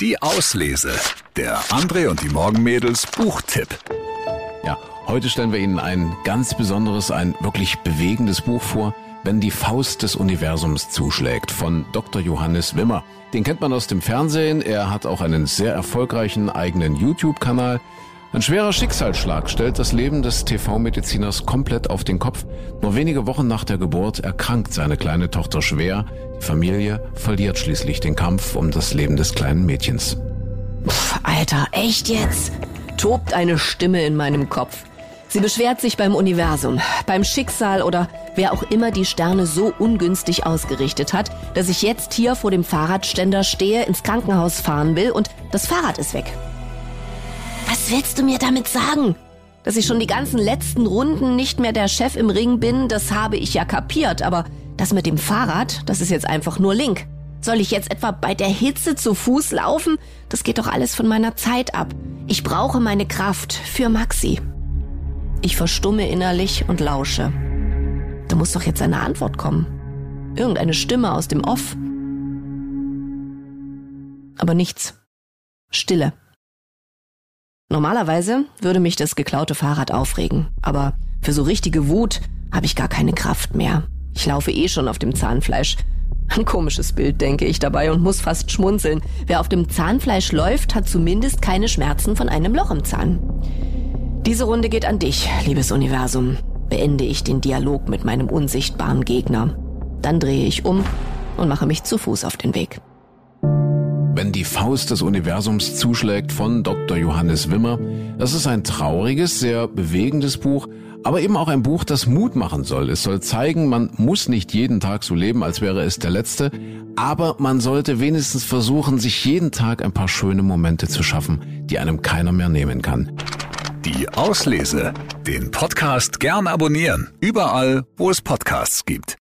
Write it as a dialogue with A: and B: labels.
A: Die Auslese. Der André und die Morgenmädels Buchtipp.
B: Ja, heute stellen wir Ihnen ein ganz besonderes, ein wirklich bewegendes Buch vor, wenn die Faust des Universums zuschlägt, von Dr. Johannes Wimmer. Den kennt man aus dem Fernsehen, er hat auch einen sehr erfolgreichen eigenen YouTube-Kanal. Ein schwerer Schicksalsschlag stellt das Leben des TV-Mediziners komplett auf den Kopf. Nur wenige Wochen nach der Geburt erkrankt seine kleine Tochter schwer. Die Familie verliert schließlich den Kampf um das Leben des kleinen Mädchens.
C: Pff, Alter, echt jetzt? Tobt eine Stimme in meinem Kopf. Sie beschwert sich beim Universum, beim Schicksal oder wer auch immer die Sterne so ungünstig ausgerichtet hat, dass ich jetzt hier vor dem Fahrradständer stehe, ins Krankenhaus fahren will und das Fahrrad ist weg. Was willst du mir damit sagen? Dass ich schon die ganzen letzten Runden nicht mehr der Chef im Ring bin, das habe ich ja kapiert, aber das mit dem Fahrrad, das ist jetzt einfach nur Link. Soll ich jetzt etwa bei der Hitze zu Fuß laufen? Das geht doch alles von meiner Zeit ab. Ich brauche meine Kraft für Maxi. Ich verstumme innerlich und lausche. Da muss doch jetzt eine Antwort kommen. Irgendeine Stimme aus dem Off. Aber nichts. Stille. Normalerweise würde mich das geklaute Fahrrad aufregen, aber für so richtige Wut habe ich gar keine Kraft mehr. Ich laufe eh schon auf dem Zahnfleisch. Ein komisches Bild, denke ich dabei und muss fast schmunzeln. Wer auf dem Zahnfleisch läuft, hat zumindest keine Schmerzen von einem Loch im Zahn. Diese Runde geht an dich, liebes Universum. Beende ich den Dialog mit meinem unsichtbaren Gegner. Dann drehe ich um und mache mich zu Fuß auf den Weg.
B: Wenn die Faust des Universums zuschlägt von Dr. Johannes Wimmer. Das ist ein trauriges, sehr bewegendes Buch, aber eben auch ein Buch, das Mut machen soll. Es soll zeigen, man muss nicht jeden Tag so leben, als wäre es der letzte, aber man sollte wenigstens versuchen, sich jeden Tag ein paar schöne Momente zu schaffen, die einem keiner mehr nehmen kann.
A: Die Auslese. Den Podcast gern abonnieren. Überall, wo es Podcasts gibt.